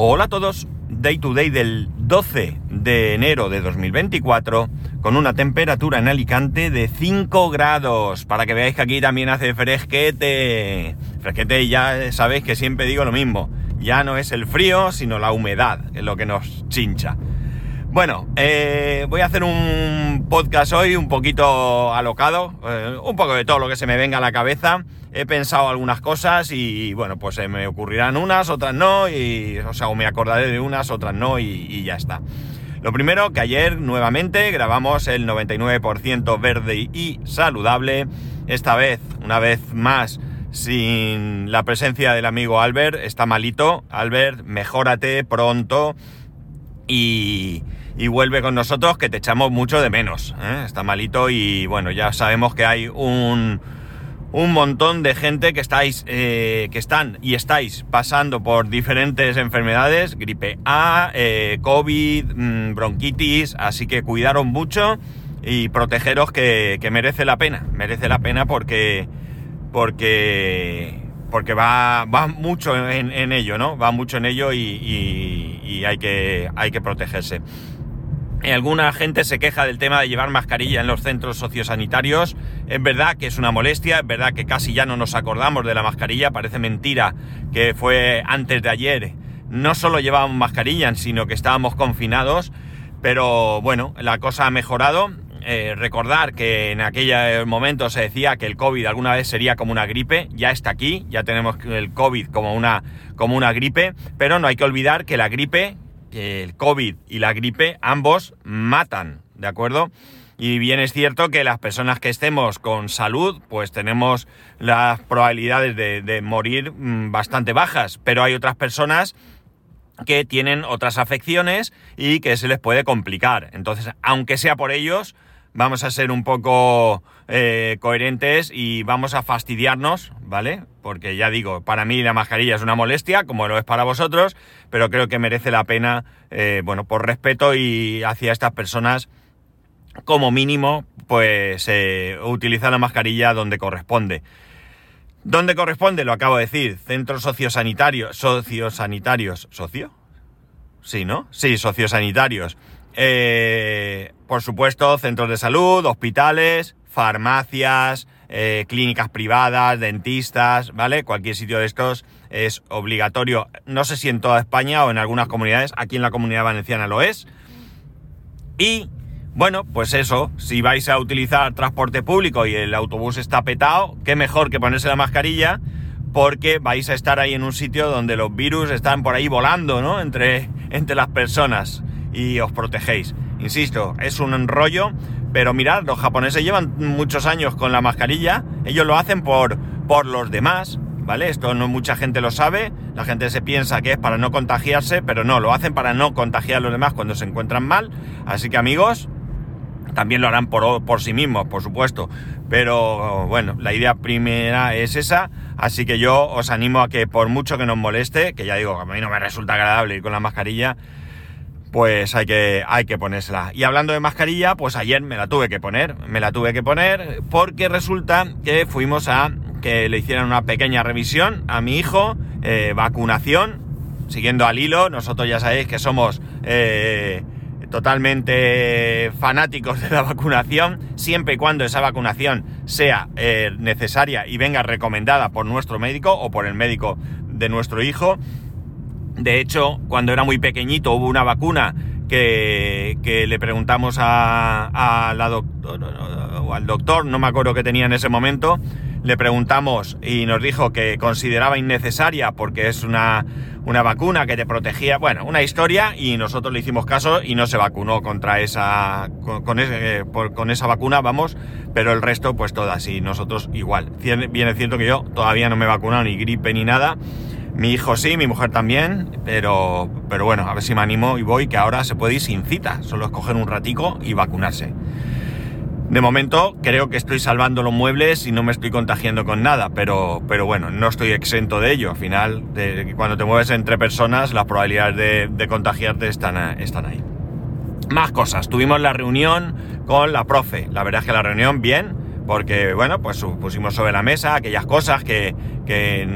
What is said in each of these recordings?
Hola a todos, Day to Day del 12 de enero de 2024 con una temperatura en Alicante de 5 grados para que veáis que aquí también hace fresquete. Fresquete ya sabéis que siempre digo lo mismo, ya no es el frío sino la humedad, es lo que nos chincha. Bueno, eh, voy a hacer un podcast hoy un poquito alocado, eh, un poco de todo lo que se me venga a la cabeza. He pensado algunas cosas y bueno, pues se me ocurrirán unas, otras no, y o sea, o me acordaré de unas, otras no, y, ya está. Lo primero, que ayer nuevamente grabamos el 99% verde y saludable. Esta vez, una vez más, sin la presencia del amigo Albert. Está malito. Albert, mejórate pronto. Y, y vuelve con nosotros que te echamos mucho de menos. ¿eh? Está malito y bueno, ya sabemos que hay un, un montón de gente que estáis, eh, que están y estáis pasando por diferentes enfermedades, gripe A, eh, COVID, mmm, bronquitis, así que cuidaros mucho y protegeros que, merece la pena, merece la pena porque, porque, porque va, va mucho en, ello, ¿no? Va mucho en ello y, y, y hay, que, hay que protegerse. Alguna gente se queja del tema de llevar mascarilla en los centros sociosanitarios. Es verdad que es una molestia, es verdad que casi ya no nos acordamos de la mascarilla. Parece mentira que fue antes de ayer. No solo llevábamos mascarilla, sino que estábamos confinados. Pero bueno, la cosa ha mejorado. Eh, recordar que en aquel momento se decía que el COVID alguna vez sería como una gripe. Ya está aquí, ya tenemos el COVID como una, como una gripe. Pero no hay que olvidar que la gripe, que el COVID y la gripe ambos matan, ¿de acuerdo? Y bien es cierto que las personas que estemos con salud, pues tenemos las probabilidades de, de morir mmm, bastante bajas, pero hay otras personas que tienen otras afecciones y que se les puede complicar. Entonces, aunque sea por ellos, vamos a ser un poco eh, coherentes y vamos a fastidiarnos, ¿vale? Porque ya digo, para mí la mascarilla es una molestia, como lo es para vosotros, pero creo que merece la pena, eh, bueno, por respeto y hacia estas personas, como mínimo, pues eh, utilizar la mascarilla donde corresponde. ¿Dónde corresponde? Lo acabo de decir, centros sociosanitarios, sociosanitarios, ¿socio? Sí, ¿no? Sí, sociosanitarios. Eh, por supuesto, centros de salud, hospitales, farmacias, eh, clínicas privadas, dentistas, ¿vale? Cualquier sitio de estos es obligatorio. No sé si en toda España o en algunas comunidades, aquí en la comunidad valenciana lo es. Y bueno, pues eso, si vais a utilizar transporte público y el autobús está petado, qué mejor que ponerse la mascarilla porque vais a estar ahí en un sitio donde los virus están por ahí volando, ¿no? Entre, entre las personas y os protegéis. Insisto, es un rollo, pero mirad, los japoneses llevan muchos años con la mascarilla, ellos lo hacen por, por los demás, ¿vale? Esto no mucha gente lo sabe, la gente se piensa que es para no contagiarse, pero no, lo hacen para no contagiar a los demás cuando se encuentran mal. Así que amigos, también lo harán por, por, sí mismos, por supuesto. Pero bueno, la idea primera es esa. Así que yo os animo a que por mucho que nos moleste, que ya digo, a mí no me resulta agradable ir con la mascarilla, pues hay que, hay que ponérsela. Y hablando de mascarilla, pues ayer me la tuve que poner. Me la tuve que poner porque resulta que fuimos a que le hicieran una pequeña revisión a mi hijo, eh, vacunación, siguiendo al hilo. Nosotros ya sabéis que somos... Eh, totalmente fanáticos de la vacunación, siempre y cuando esa vacunación sea eh, necesaria y venga recomendada por nuestro médico o por el médico de nuestro hijo. De hecho, cuando era muy pequeñito hubo una vacuna que, le preguntamos a, al doctor, no me acuerdo qué tenía en ese momento, le preguntamos y nos dijo que consideraba innecesaria porque es una, una vacuna que te protegía, bueno, una historia y nosotros le hicimos caso y no se vacunó contra esa, con, con, con esa vacuna, vamos, pero el resto pues todas y nosotros igual. Bien es cierto que yo todavía no me he vacunado ni gripe ni nada, mi hijo sí, mi mujer también, pero, pero bueno, a ver si me animo y voy, que ahora se puede ir sin cita, solo escoger un ratico y vacunarse. De momento creo que estoy salvando los muebles y no me estoy contagiando con nada, pero, pero bueno, no estoy exento de ello. Al final, de, cuando te mueves entre personas, las probabilidades de, contagiarte están, están ahí. Más cosas. Tuvimos la reunión con la profe. La verdad es que la reunión bien, porque bueno, pues pusimos sobre la mesa aquellas cosas que, que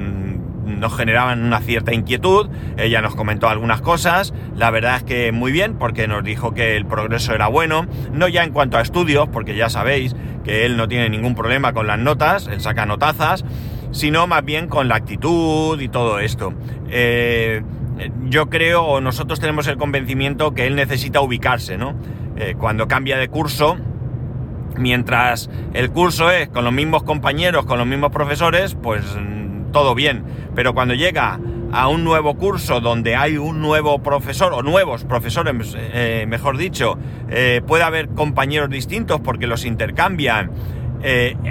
nos generaban una cierta inquietud. Ella nos comentó algunas cosas. La verdad es que muy bien, porque nos dijo que el progreso era bueno. No ya en cuanto a estudios, porque ya sabéis que él no tiene ningún problema con las notas, él saca notazas, sino más bien con la actitud y todo esto. Eh, yo creo, o nosotros tenemos el convencimiento que él necesita ubicarse, ¿no? Eh, cuando cambia de curso, mientras el curso es con los mismos compañeros, con los mismos profesores, pues todo bien. Pero cuando llega a un nuevo curso donde hay un nuevo profesor, o nuevos profesores, eh, mejor dicho, eh, puede haber compañeros distintos porque los intercambian.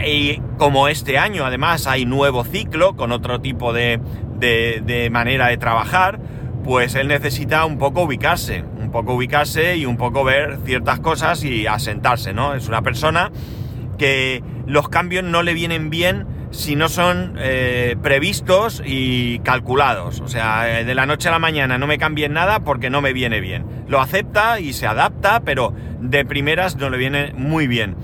y como este año además hay nuevo ciclo con otro tipo de, de manera de trabajar, pues él necesita un poco ubicarse, un poco ubicarse y un poco ver ciertas cosas y asentarse, ¿no? Es una persona que los cambios no le vienen bien si no son eh, previstos y calculados. O sea, eh, de la noche a la mañana no me cambien nada porque no me viene bien. Lo acepta y se adapta, pero de primeras no le viene muy bien.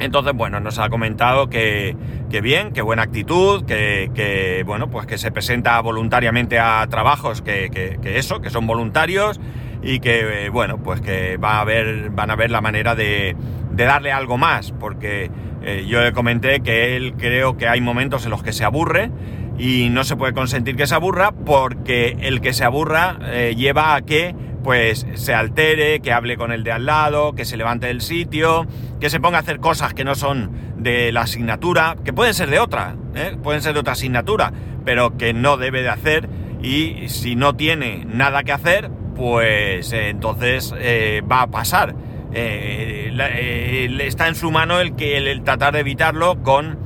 Entonces, bueno, nos ha comentado que, bien, que buena actitud, que, bueno, pues que se presenta voluntariamente a trabajos que, eso, que son voluntarios y que, eh, bueno, pues que va a ver, van a ver la manera de, darle algo más, porque eh, yo le comenté que él creo que hay momentos en los que se aburre y no se puede consentir que se aburra porque el que se aburra eh, lleva a que pues se altere, que hable con el de al lado, que se levante del sitio, que se ponga a hacer cosas que no son de la asignatura, que pueden ser de otra, ¿eh? pueden ser de otra asignatura, pero que no debe de hacer y si no tiene nada que hacer, pues entonces va a pasar. Está en su mano el que el tratar de evitarlo con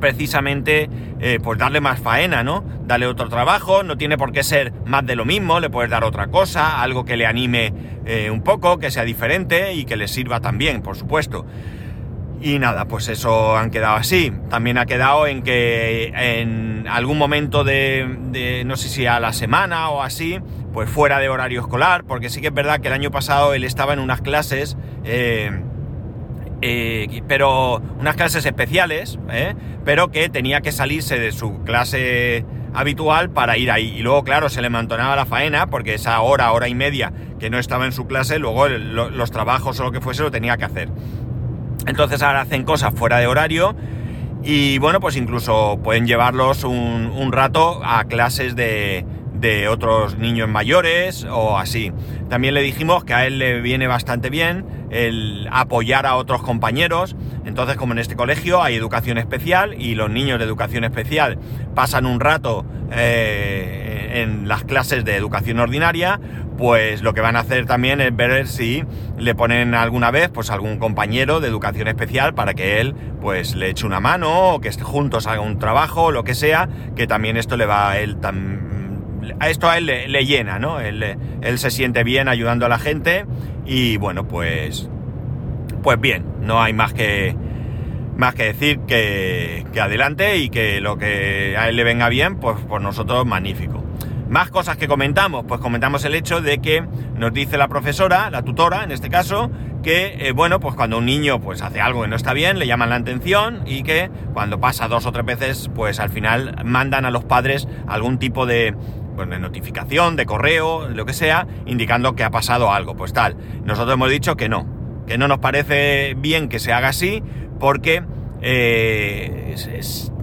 precisamente eh, pues darle más faena, ¿no? Darle otro trabajo, no tiene por qué ser más de lo mismo, le puedes dar otra cosa, algo que le anime eh, un poco, que sea diferente y que le sirva también, por supuesto. Y nada, pues eso han quedado así. También ha quedado en que en algún momento de, no sé si a la semana o así, pues fuera de horario escolar, porque sí que es verdad que el año pasado él estaba en unas clases eh, eh, pero unas clases especiales, ¿eh? pero que tenía que salirse de su clase habitual para ir ahí. Y luego, claro, se le mantonaba la faena, porque esa hora, hora y media que no estaba en su clase, luego los trabajos o lo que fuese lo tenía que hacer. Entonces ahora hacen cosas fuera de horario y bueno, pues incluso pueden llevarlos un rato a clases de, de otros niños mayores o así. También le dijimos que a él le viene bastante bien el apoyar a otros compañeros. Entonces, como en este colegio hay educación especial y los niños de educación especial pasan un rato eh, en las clases de educación ordinaria, pues lo que van a hacer también es ver si le ponen alguna vez pues algún compañero de educación especial para que él pues le eche una mano o que juntos haga un trabajo, lo que sea, que también esto le va a él a esto a él le, llena, ¿no? Él, se siente bien ayudando a la gente y bueno, pues, pues bien, no hay más que, más que decir que adelante y que lo que a él le venga bien, pues por nosotros magnífico. Más cosas que comentamos, pues comentamos el hecho de que nos dice la profesora, la tutora en este caso, que eh, bueno, pues cuando un niño pues hace algo que no está bien, le llaman la atención y que cuando pasa dos o tres veces, pues al final mandan a los padres algún tipo de, pues, de notificación, de correo, lo que sea, indicando que ha pasado algo. Pues tal, nosotros hemos dicho que no, que no nos parece bien que se haga así porque eh,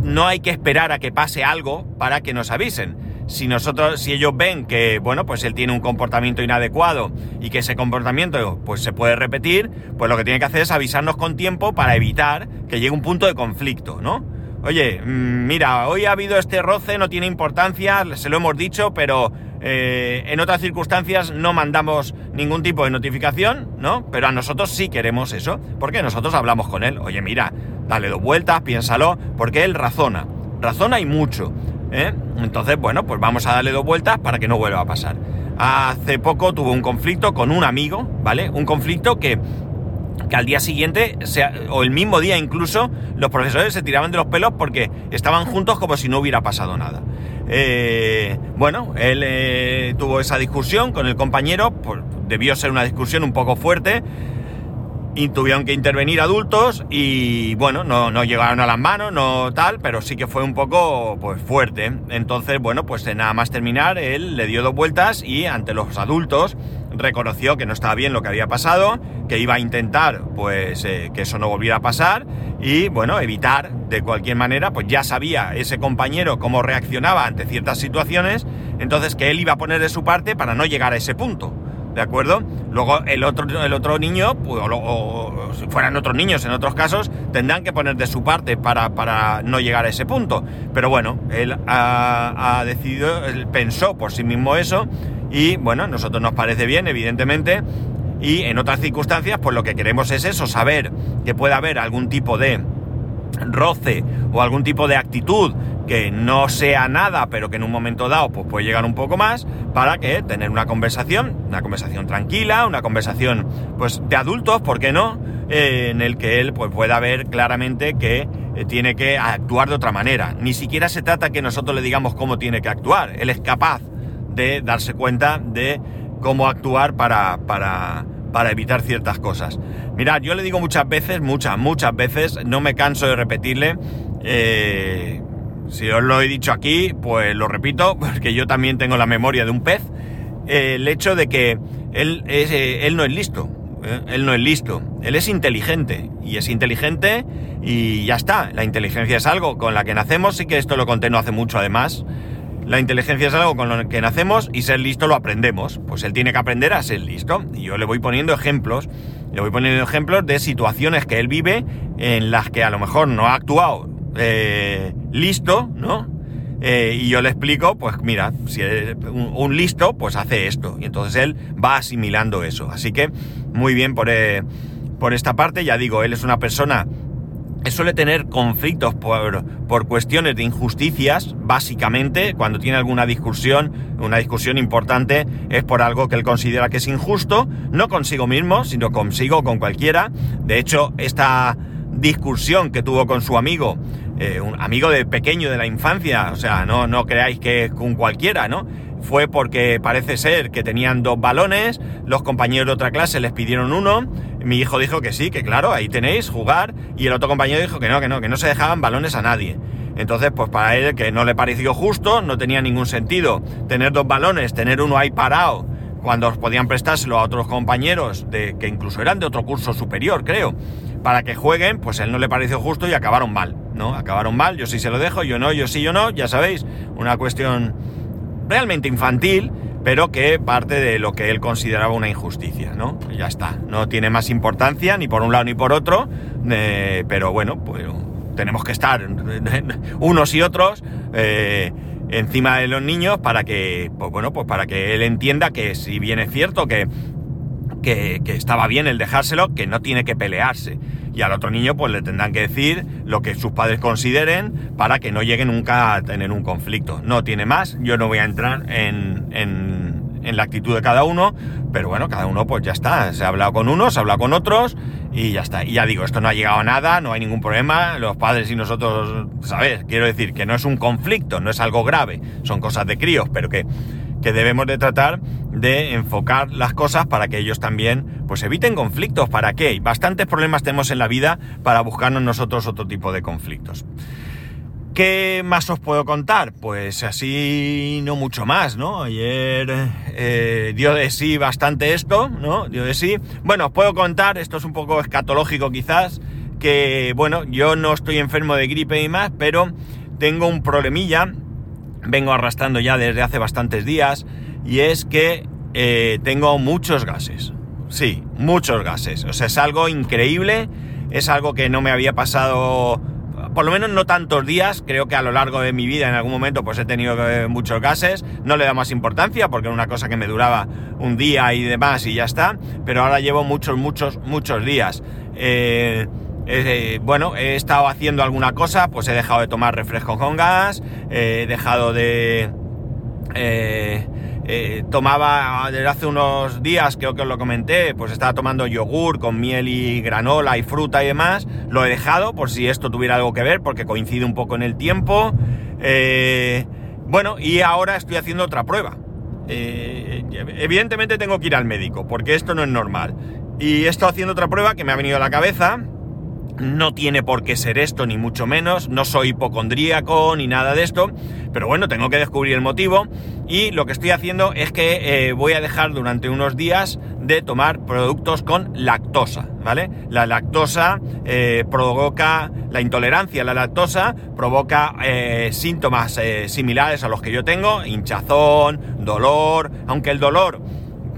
no hay que esperar a que pase algo para que nos avisen. Si nosotros, si ellos ven que, bueno, pues él tiene un comportamiento inadecuado y que ese comportamiento pues se puede repetir, pues lo que tiene que hacer es avisarnos con tiempo para evitar que llegue un punto de conflicto, ¿no? Oye, mm, mira, hoy ha habido este roce, no tiene importancia, se lo hemos dicho, pero eh, en otras circunstancias no mandamos ningún tipo de notificación, ¿no? Pero a nosotros sí queremos eso, porque nosotros hablamos con él. Oye, mira, dale dos vueltas, piénsalo, porque él razona, razona y mucho. ¿Eh? Entonces, bueno, pues vamos a darle dos vueltas para que no vuelva a pasar. Hace poco tuvo un conflicto con un amigo, ¿vale? Un conflicto que que al día siguiente, o el mismo día incluso, los profesores se tiraban de los pelos porque estaban juntos como si no hubiera pasado nada. Eh, bueno, él eh, tuvo esa discusión con el compañero, debió ser una discusión un poco fuerte, y tuvieron que intervenir adultos y bueno, no, no, llegaron a las manos, no tal, pero sí que fue un poco pues fuerte. Entonces, bueno, pues nada más terminar, él le dio dos vueltas y ante los adultos reconoció que no estaba bien lo que había pasado, que iba a intentar pues eh, que eso no volviera a pasar y bueno, evitar de cualquier manera, pues ya sabía ese compañero cómo reaccionaba ante ciertas situaciones, entonces que él iba a poner de su parte para no llegar a ese punto. ¿De acuerdo? Luego el otro, el otro niño, pues, o, si fueran otros niños en otros casos, tendrán que poner de su parte para, no llegar a ese punto. Pero bueno, él ha, decidido, él pensó por sí mismo eso y bueno, a nosotros nos parece bien, evidentemente. Y en otras circunstancias, pues lo que queremos es eso, saber que puede haber algún tipo de roce o algún tipo de actitud que no sea nada, pero que en un momento dado pues, puede llegar un poco más, para que tener una conversación, una conversación tranquila, una conversación pues de adultos, ¿por qué no? Eh, en el que él pues, pueda ver claramente que eh, tiene que actuar de otra manera. Ni siquiera se trata que nosotros le digamos cómo tiene que actuar. Él es capaz de darse cuenta de cómo actuar para, para, para evitar ciertas cosas. Mirad, yo le digo muchas veces, muchas, muchas veces, no me canso de repetirle, eh, si os lo he dicho aquí, pues lo repito, porque yo también tengo la memoria de un pez. el hecho de que él, eh, él no es listo. ¿eh? Él no es listo. Él es inteligente. Y es inteligente y ya está. La inteligencia es algo con la que nacemos. Sí que esto lo conté no hace mucho además. La inteligencia es algo con lo que nacemos y ser listo lo aprendemos. Pues él tiene que aprender a ser listo. Y yo le voy poniendo ejemplos. Le voy poniendo ejemplos de situaciones que él vive en las que a lo mejor no ha actuado eh, listo, ¿no? Eh, y yo le explico, pues mira, si es un, listo, pues hace esto. Y entonces él va asimilando eso. Así que muy bien por, eh, por esta parte. Ya digo, él es una persona que suele tener conflictos por, por, cuestiones de injusticias, básicamente, cuando tiene alguna discusión, una discusión importante, es por algo que él considera que es injusto, no consigo mismo, sino consigo con cualquiera. De hecho, esta discusión que tuvo con su amigo, eh, un amigo de pequeño de la infancia, o sea, no, no creáis que es con cualquiera, ¿no? Fue porque parece ser que tenían dos balones, los compañeros de otra clase les pidieron uno, mi hijo dijo que sí, que claro, ahí tenéis, jugar, y el otro compañero dijo que no, que no, que no se dejaban balones a nadie. Entonces, pues para él que no le pareció justo, no tenía ningún sentido tener dos balones, tener uno ahí parado, cuando podían prestárselo a otros compañeros de, que incluso eran de otro curso superior, creo para que jueguen, pues él no le pareció justo y acabaron mal, ¿no? Acabaron mal, yo sí se lo dejo, yo no, yo sí, yo no, ya sabéis, una cuestión realmente infantil, pero que parte de lo que él consideraba una injusticia, ¿no? Ya está, no tiene más importancia ni por un lado ni por otro, eh, pero bueno, pues tenemos que estar unos y otros eh, encima de los niños para que, pues bueno, pues para que él entienda que si bien es cierto que que, estaba bien el dejárselo, que no tiene que pelearse. Y al otro niño pues le tendrán que decir lo que sus padres consideren para que no llegue nunca a tener un conflicto. No tiene más, yo no voy a entrar en, en, la actitud de cada uno, pero bueno, cada uno pues ya está, se ha hablado con unos, se ha hablado con otros y ya está. Y ya digo, esto no ha llegado a nada, no hay ningún problema, los padres y nosotros, ¿sabes? Quiero decir que no es un conflicto, no es algo grave, son cosas de críos, pero que que debemos de tratar de enfocar las cosas para que ellos también pues eviten conflictos. ¿Para qué? Bastantes problemas tenemos en la vida para buscarnos nosotros otro tipo de conflictos. ¿Qué más os puedo contar? Pues así no mucho más, ¿no? Ayer eh, dio de sí bastante esto, ¿no? Dio de sí. Bueno, os puedo contar, esto es un poco escatológico quizás, que bueno, yo no estoy enfermo de gripe y más, pero tengo un problemilla vengo arrastrando ya desde hace bastantes días y es que eh, tengo muchos gases. Sí, muchos gases. O sea, es algo increíble, es algo que no me había pasado, por lo menos no tantos días, creo que a lo largo de mi vida en algún momento pues he tenido eh, muchos gases, no le da más importancia porque era una cosa que me duraba un día y demás y ya está, pero ahora llevo muchos, muchos, muchos días. Eh, bueno, he estado haciendo alguna cosa, pues he dejado de tomar refresco con gas, he dejado de... eh, tomaba desde hace unos días, creo que os lo comenté, pues estaba tomando yogur con miel y granola y fruta y demás. Lo he dejado por si esto tuviera algo que ver, porque coincide un poco en el tiempo. bueno, y ahora estoy haciendo otra prueba. evidentemente tengo que ir al médico, porque esto no es normal. Y estado haciendo otra prueba que me ha venido a la cabeza. No tiene por qué ser esto, ni mucho menos. No soy hipocondríaco ni nada de esto. Pero bueno, tengo que descubrir el motivo. Y lo que estoy haciendo es que eh, voy a dejar durante unos días de tomar productos con lactosa, ¿vale? La lactosa eh, provoca, la intolerancia a la lactosa provoca eh, síntomas similares a los que yo tengo, hinchazón, dolor, aunque el dolor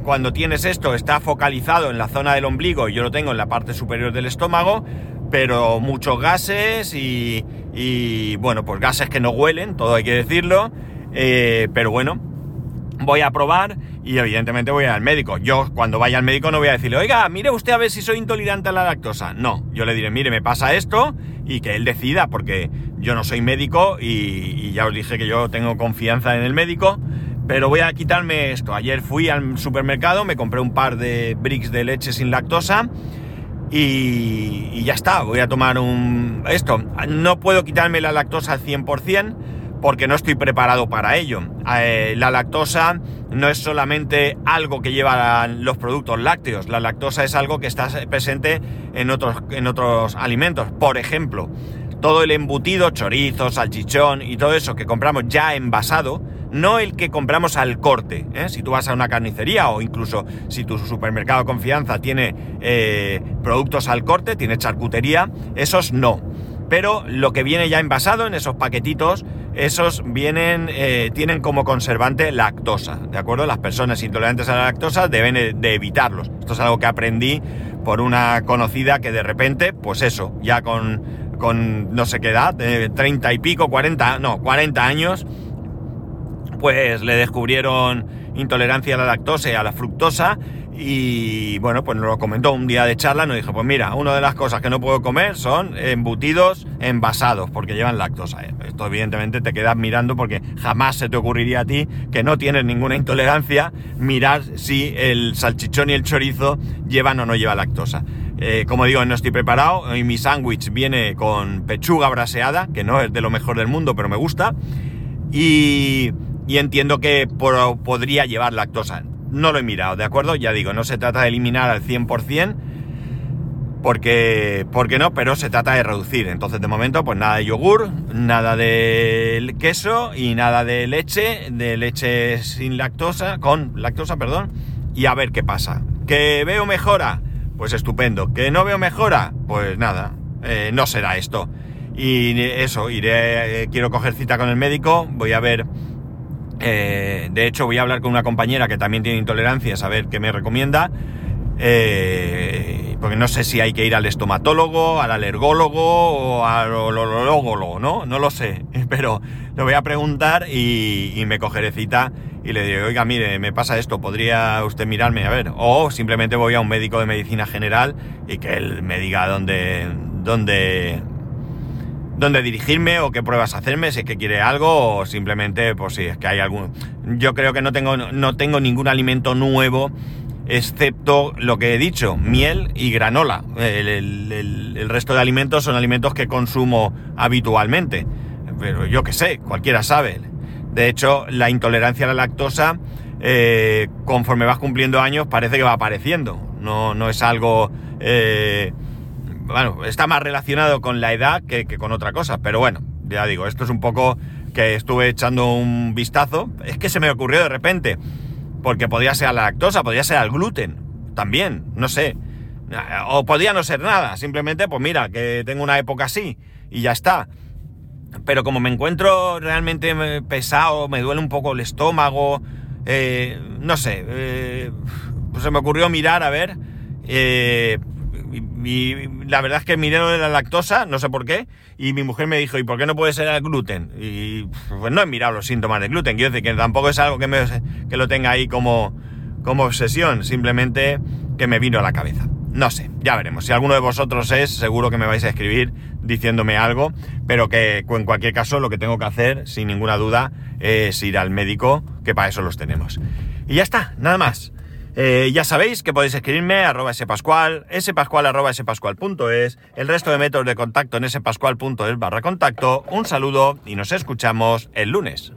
cuando tienes esto está focalizado en la zona del ombligo y yo lo tengo en la parte superior del estómago, pero muchos gases y, bueno, pues gases que no huelen, todo hay que decirlo, eh, pero bueno, voy a probar y evidentemente voy al médico. Yo cuando vaya al médico no voy a decirle, oiga, mire usted a ver si soy intolerante a la lactosa. No, yo le diré, mire, me pasa esto y que él decida, porque yo no soy médico y, y ya os dije que yo tengo confianza en el médico. Pero voy a quitarme esto. Ayer fui al supermercado, me compré un par de bricks de leche sin lactosa y, ya está. Voy a tomar un... Esto, no puedo quitarme la lactosa al 100% porque no estoy preparado para ello. Eh, la lactosa no es solamente algo que llevan los productos lácteos, la lactosa es algo que está presente en otros, en otros alimentos. Por ejemplo, todo el embutido, chorizo, salchichón y todo eso que compramos ya envasado, no el que compramos al corte. ¿eh? Si tú vas a una carnicería o incluso si tu supermercado confianza tiene eh, productos al corte, tiene charcutería, esos no. Pero lo que viene ya envasado en esos paquetitos, esos vienen, eh, tienen como conservante lactosa, ¿de acuerdo? Las personas intolerantes a la lactosa deben de evitarlos. Esto es algo que aprendí por una conocida que de repente, pues eso, ya con, con no sé qué edad, 30 y pico, 40, no, 40 años, pues le descubrieron intolerancia a la lactosa y a la fructosa y bueno, pues nos lo comentó un día de charla, nos dijo, pues mira, una de las cosas que no puedo comer son embutidos envasados porque llevan lactosa. Esto evidentemente te quedas mirando porque jamás se te ocurriría a ti que no tienes ninguna intolerancia mirar si el salchichón y el chorizo llevan o no lleva lactosa. Eh, como digo, no estoy preparado y mi sándwich viene con pechuga braseada, que no es de lo mejor del mundo, pero me gusta. Y y entiendo que podría llevar lactosa. No lo he mirado, ¿de acuerdo? Ya digo, no se trata de eliminar al 100%, porque, porque no, pero se trata de reducir. Entonces, de momento, pues nada de yogur, nada de queso y nada de leche, de leche sin lactosa, con lactosa, perdón, y a ver qué pasa. ¿Que veo mejora? Pues estupendo. ¿Que no veo mejora? Pues nada, eh, no será esto. Y eso, iré, eh, quiero coger cita con el médico, voy a ver eh, de hecho, voy a hablar con una compañera que también tiene intolerancia, a ver qué me recomienda. Eh, porque no sé si hay que ir al estomatólogo, al alergólogo o al olólogo, ¿no? No lo sé, pero lo voy a preguntar y, me cogeré cita y le diré, oiga, mire, me pasa esto, ¿podría usted mirarme? A ver, o simplemente voy a un médico de medicina general y que él me diga dónde, dónde, dónde dirigirme o qué pruebas hacerme, si es que quiere algo o simplemente, pues si es que hay algún... Yo creo que no tengo, no tengo ningún alimento nuevo excepto lo que he dicho, miel y granola. El, resto de alimentos son alimentos que consumo habitualmente. Pero yo qué sé, cualquiera sabe. De hecho, la intolerancia a la lactosa, eh, conforme vas cumpliendo años, parece que va apareciendo. No, no es algo... Eh, bueno, está más relacionado con la edad que, con otra cosa, pero bueno, ya digo, esto es un poco que estuve echando un vistazo, es que se me ocurrió de repente, porque podría ser la lactosa, podría ser el gluten, también, no sé, o podría no ser nada, simplemente, pues mira, que tengo una época así y ya está. Pero como me encuentro realmente pesado, me duele un poco el estómago, eh, no sé, eh, pues se me ocurrió mirar a ver, eh, y, la verdad es que miré lo de la lactosa, no sé por qué, y mi mujer me dijo, ¿y por qué no puede ser el gluten? Y pues no he mirado los síntomas del gluten, quiero decir que tampoco es algo que, me, que lo tenga ahí como, como obsesión, simplemente que me vino a la cabeza. No sé, ya veremos. Si alguno de vosotros es, seguro que me vais a escribir diciéndome algo, pero que en cualquier caso lo que tengo que hacer, sin ninguna duda, es ir al médico, que para eso los tenemos. Y ya está, nada más. Eh, ya sabéis que podéis escribirme arroba spascual, spascual arroba el resto de métodos de contacto en spascual.es barra contacto. Un saludo y nos escuchamos el lunes.